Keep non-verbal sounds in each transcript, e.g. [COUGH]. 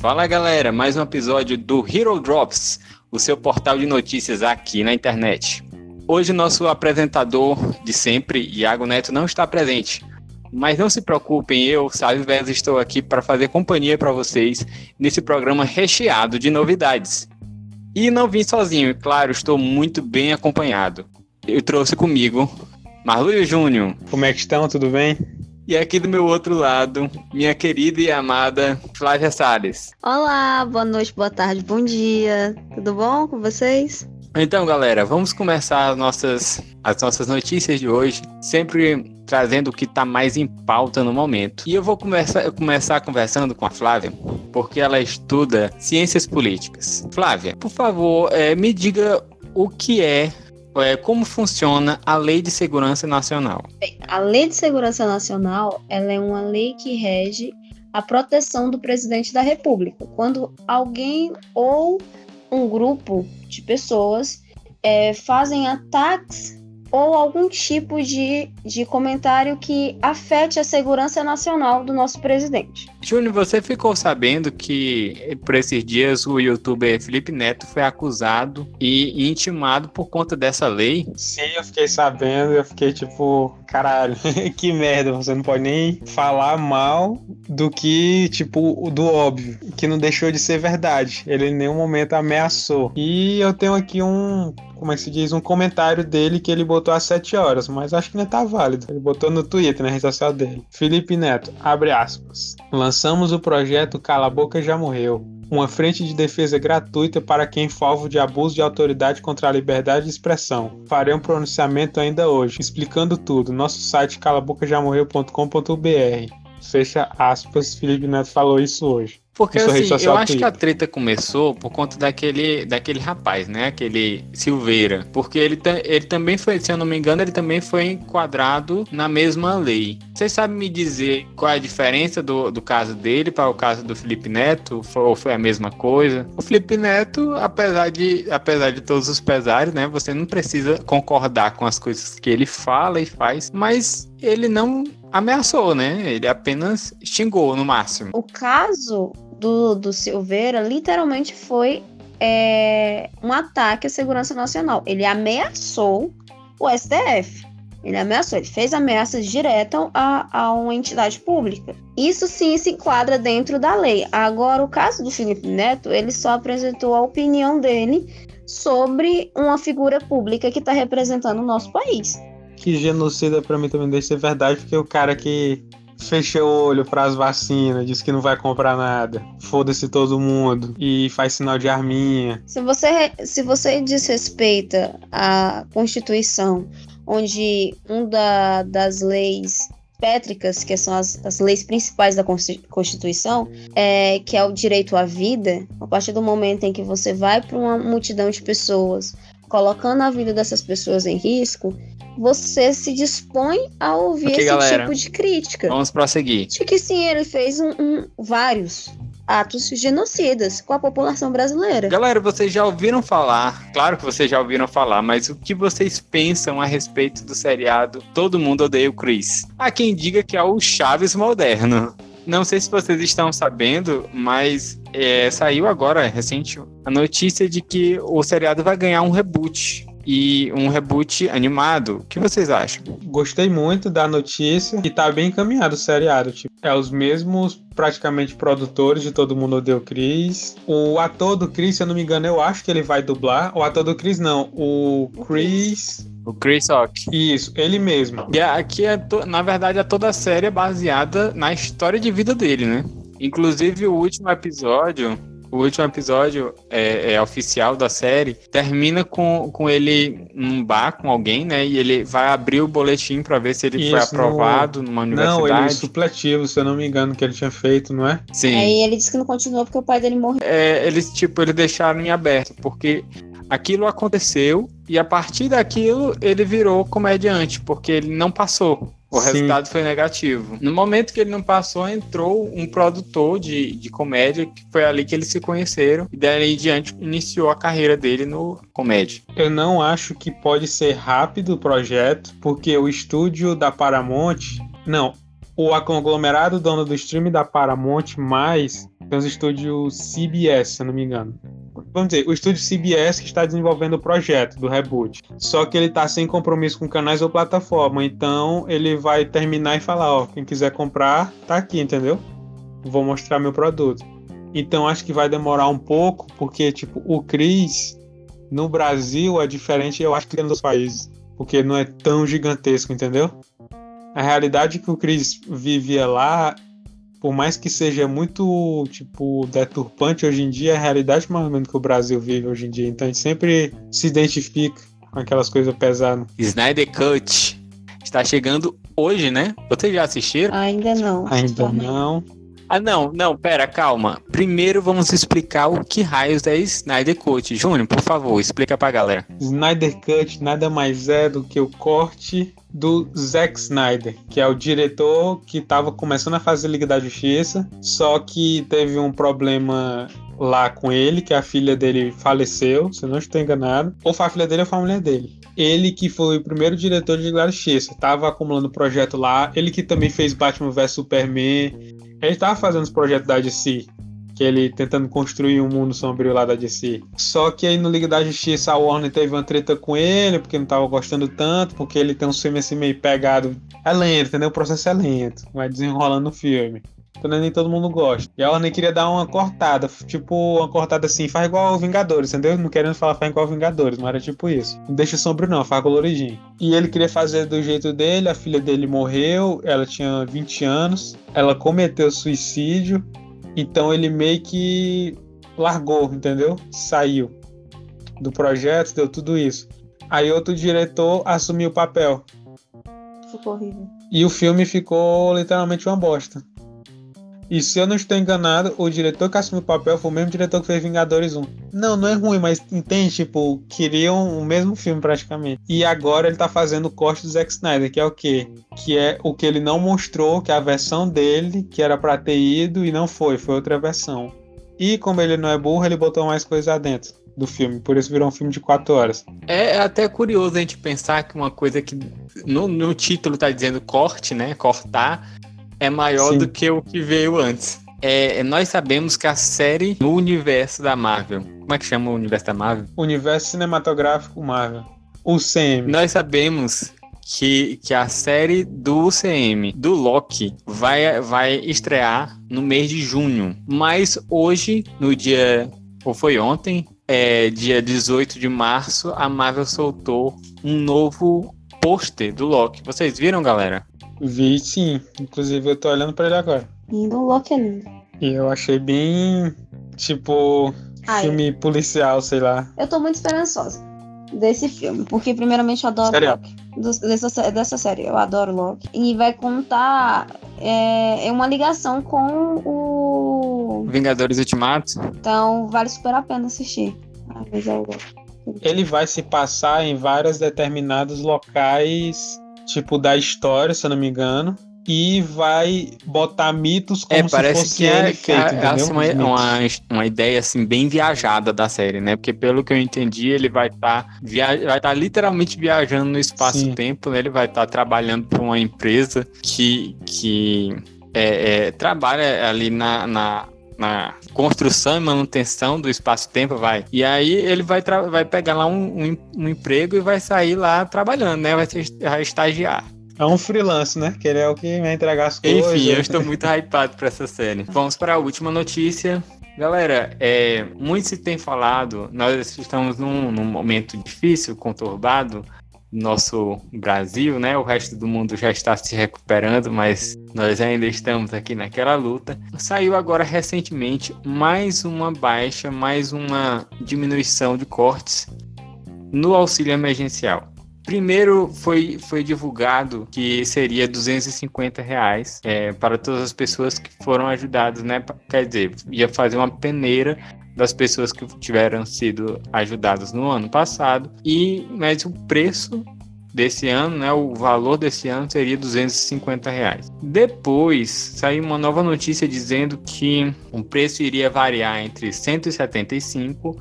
Fala galera, mais um episódio do Hero Drops, o seu portal de notícias aqui na internet. Hoje nosso apresentador de sempre, Iago Neto, não está presente. Mas não se preocupem, eu, Sávio Vez, estou aqui para fazer companhia para vocês nesse programa recheado de novidades. E não vim sozinho, claro, estou muito bem acompanhado. Eu trouxe comigo Marlúio Júnior. Como é que estão? Tudo bem? E aqui do meu outro lado, minha querida e amada Flávia Salles. Olá, boa noite, boa tarde, bom dia. Tudo bom com vocês? Então, galera, vamos começar as nossas, as nossas notícias de hoje, sempre trazendo o que está mais em pauta no momento. E eu vou começar, começar conversando com a Flávia, porque ela estuda ciências políticas. Flávia, por favor, é, me diga o que é é, como funciona a Lei de Segurança Nacional? Bem, a Lei de Segurança Nacional ela é uma lei que rege a proteção do presidente da República. Quando alguém ou um grupo de pessoas é, fazem ataques ou algum tipo de, de comentário que afete a segurança nacional do nosso presidente. Júnior, você ficou sabendo que por esses dias o youtuber Felipe Neto foi acusado e intimado por conta dessa lei? Sim, eu fiquei sabendo, eu fiquei tipo, caralho, [LAUGHS] que merda, você não pode nem falar mal do que, tipo, do óbvio, que não deixou de ser verdade. Ele em nenhum momento ameaçou. E eu tenho aqui um como é que se diz, um comentário dele que ele botou às 7 horas, mas acho que ainda tá válido. Ele botou no Twitter, na rede social dele. Felipe Neto, abre aspas. Lançamos o projeto Cala a Boca Já Morreu. Uma frente de defesa gratuita para quem for alvo de abuso de autoridade contra a liberdade de expressão. Farei um pronunciamento ainda hoje, explicando tudo. Nosso site calabocajamorreu.com.br. Fecha aspas, Felipe Neto falou isso hoje. Porque assim, eu acho que a treta começou por conta daquele, daquele rapaz, né? Aquele Silveira. Porque ele, ele também foi, se eu não me engano, ele também foi enquadrado na mesma lei. Vocês sabem me dizer qual é a diferença do, do caso dele para o caso do Felipe Neto? Ou foi a mesma coisa? O Felipe Neto, apesar de, apesar de todos os pesares, né? Você não precisa concordar com as coisas que ele fala e faz, mas ele não ameaçou, né? Ele apenas xingou no máximo. O caso do, do Silveira literalmente foi é, um ataque à segurança nacional. Ele ameaçou o STF. Ele ameaçou, ele fez ameaças diretas a, a uma entidade pública. Isso sim se enquadra dentro da lei. Agora, o caso do Felipe Neto, ele só apresentou a opinião dele sobre uma figura pública que está representando o nosso país. Que genocida para mim também deixa ser verdade, porque o cara que fecha o olho para as vacinas, diz que não vai comprar nada, foda-se todo mundo e faz sinal de arminha. Se você, se você desrespeita a Constituição, onde um da, das leis pétricas, que são as, as leis principais da Constituição, é, que é o direito à vida, a partir do momento em que você vai para uma multidão de pessoas, colocando a vida dessas pessoas em risco, você se dispõe a ouvir okay, esse galera, tipo de crítica. Vamos prosseguir. De que sim, ele fez um, um, vários atos genocidas com a população brasileira. Galera, vocês já ouviram falar, claro que vocês já ouviram falar, mas o que vocês pensam a respeito do seriado Todo Mundo Odeia o Chris? Há quem diga que é o Chaves moderno. Não sei se vocês estão sabendo, mas é, saiu agora, recente, a notícia de que o seriado vai ganhar um reboot e um reboot animado. O que vocês acham? Gostei muito da notícia e tá bem encaminhado o seriado. Tipo, é os mesmos praticamente produtores de Todo Mundo Odeia o Chris. O ator do Chris, se eu não me engano, eu acho que ele vai dublar. O ator do Chris não, o Chris... O Chris Rock. Isso, ele mesmo. E aqui, é to... na verdade, é toda a série é baseada na história de vida dele, né? Inclusive, o último episódio o último episódio é, é, oficial da série termina com, com ele num bar com alguém, né? E ele vai abrir o boletim para ver se ele Isso, foi aprovado no... numa universidade. Não, ele supletivo, se eu não me engano, que ele tinha feito, não é? Sim. Aí ele disse que não continuou porque o pai dele morreu. É, eles, tipo, eles deixaram em aberto, porque aquilo aconteceu e a partir daquilo ele virou comediante, porque ele não passou. O Sim. resultado foi negativo. No momento que ele não passou, entrou um produtor de, de comédia, que foi ali que eles se conheceram, e daí em diante iniciou a carreira dele no comédia. Eu não acho que pode ser rápido o projeto, porque o estúdio da Paramount. Não, o conglomerado dono do stream da Paramount mais Tem os estúdios CBS, se eu não me engano. Vamos dizer, o estúdio CBS que está desenvolvendo o projeto do reboot. Só que ele está sem compromisso com canais ou plataforma. Então ele vai terminar e falar, ó, quem quiser comprar, tá aqui, entendeu? Vou mostrar meu produto. Então acho que vai demorar um pouco, porque tipo, o Chris no Brasil é diferente, eu acho que nos países, porque não é tão gigantesco, entendeu? A realidade que o Chris vivia lá por mais que seja muito, tipo, deturpante hoje em dia, é a realidade mais ou menos que o Brasil vive hoje em dia. Então a gente sempre se identifica com aquelas coisas pesadas. Snyder Cut está chegando hoje, né? Vocês já assistiram? Ainda não. Ainda não. Ah, não, não, pera, calma. Primeiro vamos explicar o que raios é Snyder Cut. Júnior, por favor, explica pra galera. Snyder Cut nada mais é do que o corte do Zack Snyder, que é o diretor que estava começando a fazer Liga da Justiça, só que teve um problema lá com ele, que a filha dele faleceu, se não estou enganado. Ou foi a filha dele ou foi a mulher dele. Ele que foi o primeiro diretor de Justiça, estava acumulando projeto lá. Ele que também fez Batman vs Superman. Ele estava fazendo os projetos da DC que ele tentando construir um mundo sombrio lá da DC. Só que aí no Liga da Justiça a Warner teve uma treta com ele, porque não tava gostando tanto, porque ele tem um filme assim meio pegado. É lento, entendeu? O processo é lento, vai desenrolando o filme. Então nem todo mundo gosta. E a Warner queria dar uma cortada, tipo, uma cortada assim, faz igual Vingadores, entendeu? Não querendo falar faz igual Vingadores, mas era tipo isso. Não deixa sombrio não, faz coloridinho. E ele queria fazer do jeito dele, a filha dele morreu, ela tinha 20 anos, ela cometeu suicídio, então ele meio que largou, entendeu? Saiu do projeto, deu tudo isso. Aí outro diretor assumiu o papel. Ficou horrível. E o filme ficou literalmente uma bosta. E se eu não estou enganado, o diretor que assumiu o papel foi o mesmo diretor que fez Vingadores 1. Não, não é ruim, mas entende? Tipo, queriam o mesmo filme praticamente. E agora ele tá fazendo o corte do Zack Snyder, que é o quê? Que é o que ele não mostrou, que é a versão dele, que era pra ter ido e não foi, foi outra versão. E como ele não é burro, ele botou mais coisa dentro do filme, por isso virou um filme de quatro horas. É até curioso a gente pensar que uma coisa que no, no título tá dizendo corte, né? Cortar é maior Sim. do que o que veio antes. É, nós sabemos que a série no universo da Marvel. Como é que chama o universo da Marvel? Universo Cinematográfico Marvel. UCM. Nós sabemos que, que a série do UCM, do Loki, vai, vai estrear no mês de junho. Mas hoje, no dia. Ou foi ontem? É, dia 18 de março, a Marvel soltou um novo pôster do Loki. Vocês viram, galera? Vi sim. Inclusive eu tô olhando pra ele agora. Lindo, o Loki é lindo. E eu achei bem. Tipo. Ai, filme policial, sei lá. Eu tô muito esperançosa desse filme. Porque, primeiramente, eu adoro Sério? Loki. Dessa, dessa série, eu adoro Loki. E vai contar. É, é uma ligação com o. Vingadores Ultimatos. Então, vale super a pena assistir. Mas eu Ele vai se passar em vários determinados locais tipo, da história, se eu não me engano. E vai botar mitos como é, parece se fosse que é, feito, é, assim, uma, uma, uma, ideia assim bem viajada da série, né? Porque pelo que eu entendi, ele vai estar tá vai estar tá literalmente viajando no espaço-tempo, né? Ele vai estar tá trabalhando para uma empresa que, que é, é, trabalha ali na, na na construção e manutenção do espaço-tempo, vai. E aí ele vai, vai pegar lá um, um, um, emprego e vai sair lá trabalhando, né? Vai, ser, vai estagiar. É um freelance, né? Que ele é o que vai entregar as coisas. Enfim, eu estou muito [LAUGHS] hypado para essa série. Vamos para a última notícia. Galera, é, muito se tem falado, nós estamos num, num momento difícil, conturbado, nosso Brasil, né? O resto do mundo já está se recuperando, mas nós ainda estamos aqui naquela luta. Saiu agora recentemente mais uma baixa, mais uma diminuição de cortes no auxílio emergencial. Primeiro foi, foi divulgado que seria 250 reais é, para todas as pessoas que foram ajudadas, né? Quer dizer, ia fazer uma peneira das pessoas que tiveram sido ajudadas no ano passado e mas o preço desse ano, né, o valor desse ano seria 250 reais. Depois saiu uma nova notícia dizendo que o preço iria variar entre 175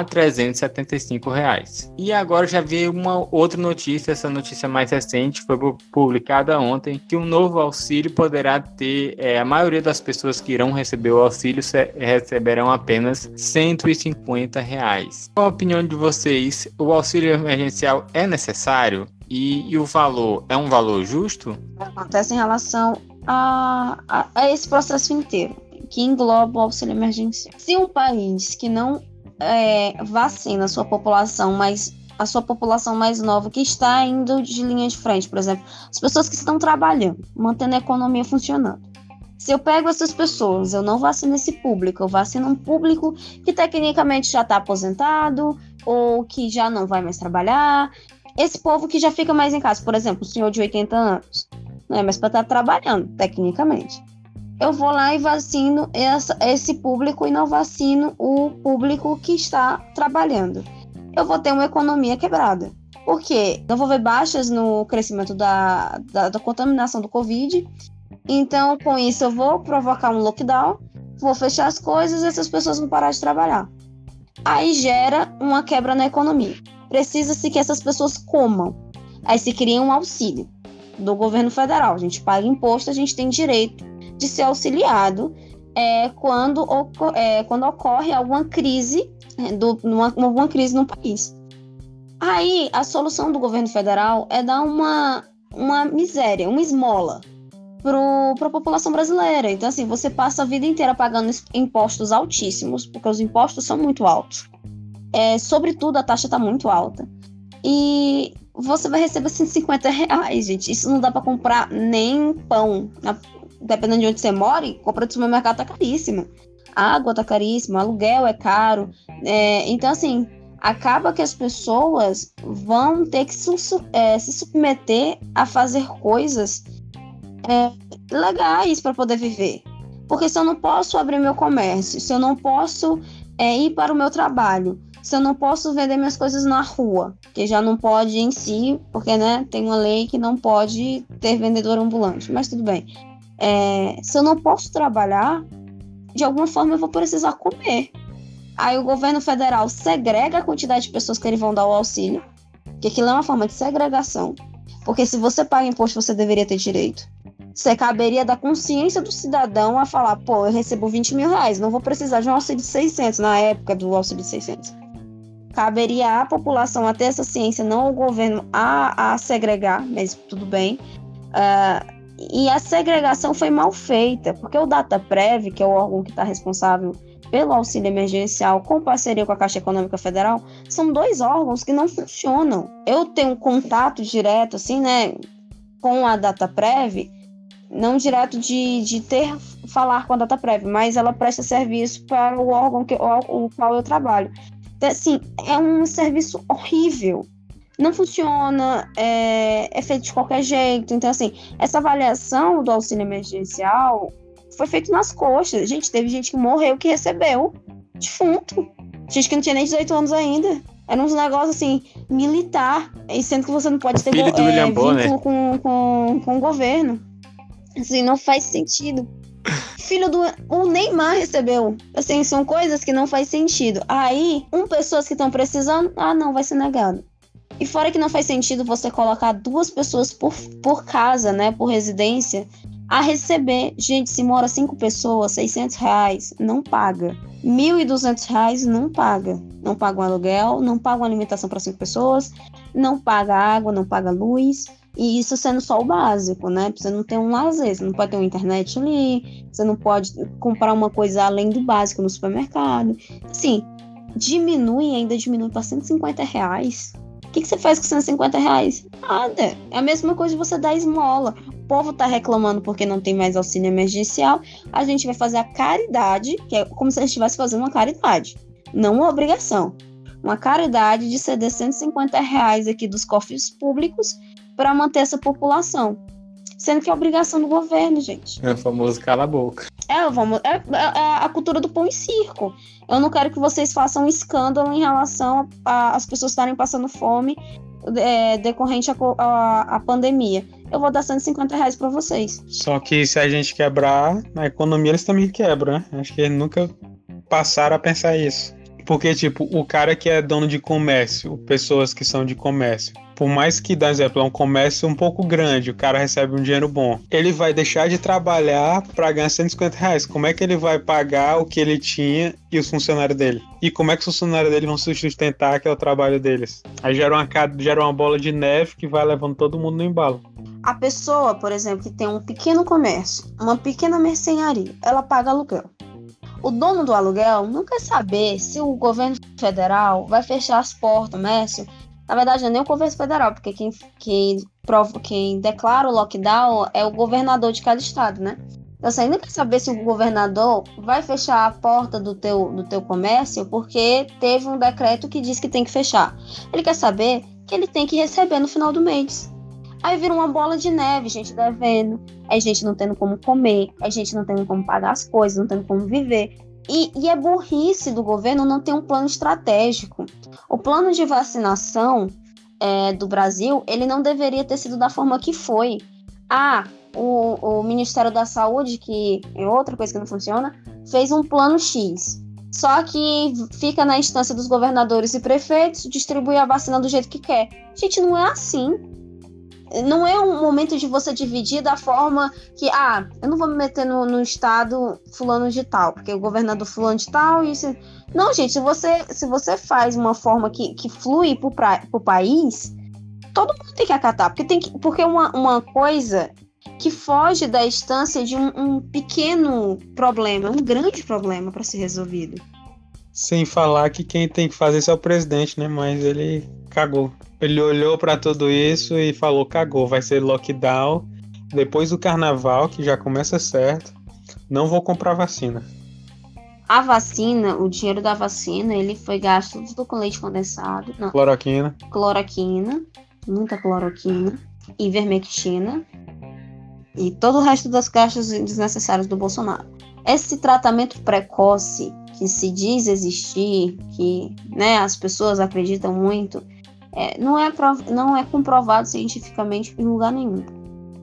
a 375 reais. E agora já vi uma outra notícia, essa notícia mais recente foi publicada ontem, que um novo auxílio poderá ter, é, a maioria das pessoas que irão receber o auxílio receberão apenas 150 reais. Qual a opinião de vocês? O auxílio emergencial é necessário? E, e, o valor é um valor justo? Acontece em relação a, a, a, esse processo inteiro, que engloba o auxílio emergencial. Se um país que não é, vacina a sua população, mas a sua população mais nova que está indo de linha de frente, por exemplo, as pessoas que estão trabalhando, mantendo a economia funcionando. Se eu pego essas pessoas, eu não vacino esse público, eu vacino um público que tecnicamente já está aposentado ou que já não vai mais trabalhar. Esse povo que já fica mais em casa, por exemplo, o senhor de 80 anos, não é mais para estar tá trabalhando, tecnicamente eu vou lá e vacino essa, esse público e não vacino o público que está trabalhando. Eu vou ter uma economia quebrada. Por quê? Eu vou ver baixas no crescimento da, da, da contaminação do Covid. Então, com isso, eu vou provocar um lockdown, vou fechar as coisas e essas pessoas vão parar de trabalhar. Aí gera uma quebra na economia. Precisa-se que essas pessoas comam. Aí se cria um auxílio do governo federal. A gente paga imposto, a gente tem direito de ser auxiliado é, quando, é, quando ocorre alguma crise, é, do, numa, alguma crise no país. Aí a solução do governo federal é dar uma, uma miséria, uma esmola para a população brasileira. Então, assim, você passa a vida inteira pagando impostos altíssimos, porque os impostos são muito altos. É, sobretudo, a taxa está muito alta. E você vai receber 150 reais, gente. Isso não dá para comprar nem pão na, dependendo de onde você mora, compra do supermercado tá caríssima. A água tá caríssima, aluguel é caro. É, então, assim, acaba que as pessoas vão ter que su é, se submeter a fazer coisas é, legais para poder viver. Porque se eu não posso abrir meu comércio, se eu não posso é, ir para o meu trabalho, se eu não posso vender minhas coisas na rua, que já não pode em si, porque né, tem uma lei que não pode ter vendedor ambulante, mas tudo bem. É, se eu não posso trabalhar, de alguma forma eu vou precisar comer. Aí o governo federal segrega a quantidade de pessoas que eles vão dar o auxílio, que aquilo é uma forma de segregação. Porque se você paga imposto, você deveria ter direito. Você caberia da consciência do cidadão a falar, pô, eu recebo 20 mil reais, não vou precisar de um auxílio de 600, na época do auxílio de 600. Caberia à população a ter essa ciência, não ao governo a, a segregar, mas tudo bem. Uh, e a segregação foi mal feita, porque o DataPrev, que é o órgão que está responsável pelo auxílio emergencial com parceria com a Caixa Econômica Federal, são dois órgãos que não funcionam. Eu tenho contato direto, assim, né, com a DataPrev, não direto de, de ter falar com a DataPrev, mas ela presta serviço para o órgão que, o, o qual eu trabalho. Então, assim, é um serviço horrível não funciona, é, é feito de qualquer jeito. Então, assim, essa avaliação do auxílio emergencial foi feito nas coxas. Gente, teve gente que morreu que recebeu defunto. Gente que não tinha nem 18 anos ainda. Era uns negócios assim, militar. E sendo que você não pode ter é, vínculo né? com, com, com o governo. Assim, não faz sentido. Filho do. O Neymar recebeu. Assim, são coisas que não faz sentido. Aí, um pessoas que estão precisando, ah, não, vai ser negado. E fora que não faz sentido você colocar duas pessoas por, por casa, né, por residência, a receber. Gente, se mora cinco pessoas, 600 reais, não paga. 1.200 reais não paga. Não paga um aluguel, não paga uma alimentação para cinco pessoas, não paga água, não paga luz. E isso sendo só o básico, né? Você não tem um lazer, você não pode ter uma internet ali, você não pode comprar uma coisa além do básico no supermercado. Assim, diminui, ainda diminui para 150 reais. O que, que você faz com 150 reais? Nada. É a mesma coisa de você dar esmola. O povo tá reclamando porque não tem mais auxílio emergencial. A gente vai fazer a caridade, que é como se a gente estivesse fazendo uma caridade, não uma obrigação. Uma caridade de ceder 150 reais aqui dos cofres públicos para manter essa população. Sendo que é obrigação do governo, gente. É o famoso cala a boca. Vamos, é, é, é, a cultura do pão e circo. Eu não quero que vocês façam um escândalo em relação às pessoas estarem passando fome é, decorrente à pandemia. Eu vou dar 150 reais para vocês. Só que se a gente quebrar, a economia eles também quebram, né? Acho que eles nunca passaram a pensar isso. Porque, tipo, o cara que é dono de comércio, pessoas que são de comércio, por mais que, dá exemplo, é um comércio um pouco grande, o cara recebe um dinheiro bom, ele vai deixar de trabalhar para ganhar 150 reais. Como é que ele vai pagar o que ele tinha e os funcionários dele? E como é que os funcionários dele vão se sustentar, que é o trabalho deles? Aí gera uma, gera uma bola de neve que vai levando todo mundo no embalo. A pessoa, por exemplo, que tem um pequeno comércio, uma pequena mercearia, ela paga aluguel. O dono do aluguel não quer saber se o governo federal vai fechar as portas comércio na verdade, não é nem o governo federal, porque quem, quem, prova, quem declara o lockdown é o governador de cada estado, né? Então, você ainda quer saber se o governador vai fechar a porta do teu, do teu comércio porque teve um decreto que diz que tem que fechar. Ele quer saber que ele tem que receber no final do mês. Aí vira uma bola de neve, gente devendo, a gente não tendo como comer, a gente não tendo como pagar as coisas, não tendo como viver. E, e é burrice do governo não ter um plano estratégico. O plano de vacinação é, do Brasil, ele não deveria ter sido da forma que foi. Ah, o, o Ministério da Saúde, que é outra coisa que não funciona, fez um plano X. Só que fica na instância dos governadores e prefeitos distribuir a vacina do jeito que quer. Gente, não é assim não é um momento de você dividir da forma que, ah, eu não vou me meter no, no estado fulano de tal, porque o governador fulano de tal, e isso. Não, gente, se você, se você faz uma forma que, que flui para o país, todo mundo tem que acatar, porque tem que, porque uma, uma coisa que foge da instância de um, um pequeno problema, um grande problema para ser resolvido. Sem falar que quem tem que fazer isso é o presidente, né? Mas ele cagou. Ele olhou para tudo isso e falou: cagou, vai ser lockdown. Depois do carnaval, que já começa certo, não vou comprar vacina. A vacina, o dinheiro da vacina, ele foi gasto tudo com leite condensado. Não. Cloroquina. Cloroquina, muita cloroquina, ivermectina e todo o resto das gastos desnecessários do Bolsonaro. Esse tratamento precoce que se diz existir, que né, as pessoas acreditam muito, é, não, é não é comprovado cientificamente em lugar nenhum.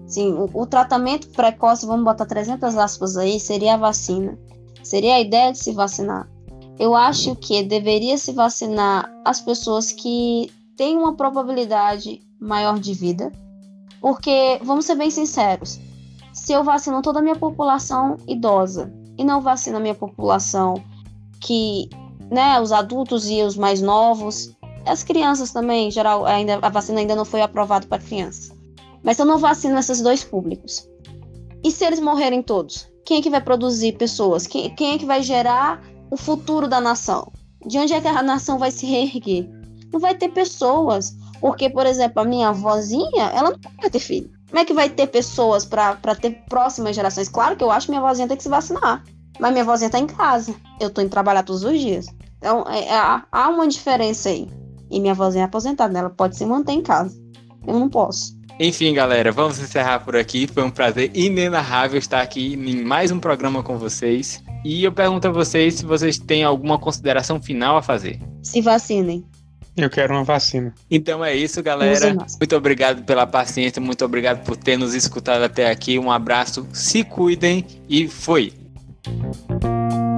Sim, o, o, tratamento precoce, vamos botar 300 aspas aí, seria a vacina. Seria a ideia de se vacinar. Eu acho que deveria se vacinar as pessoas que têm uma probabilidade maior de vida, porque, vamos ser bem sinceros, se eu vacino toda a minha população idosa e não vacino a minha população que, né, os adultos e os mais novos, as crianças também, em geral, ainda, a vacina ainda não foi aprovada para crianças. Mas eu não vacino esses dois públicos, e se eles morrerem todos? Quem é que vai produzir pessoas? Quem, quem é que vai gerar o futuro da nação? De onde é que a nação vai se reerguer? Não vai ter pessoas. Porque, por exemplo, a minha avózinha, ela não vai ter filho. Como é que vai ter pessoas para ter próximas gerações? Claro que eu acho que minha avózinha tem que se vacinar. Mas minha avózinha tá em casa. Eu tô indo trabalhar todos os dias. Então, é, é, há uma diferença aí. E minha avózinha é aposentada, ela pode se manter em casa. Eu não posso. Enfim, galera, vamos encerrar por aqui. Foi um prazer inenarrável estar aqui em mais um programa com vocês. E eu pergunto a vocês se vocês têm alguma consideração final a fazer. Se vacinem. Eu quero uma vacina. Então é isso, galera. Muito obrigado pela paciência, muito obrigado por ter nos escutado até aqui. Um abraço, se cuidem e foi. Música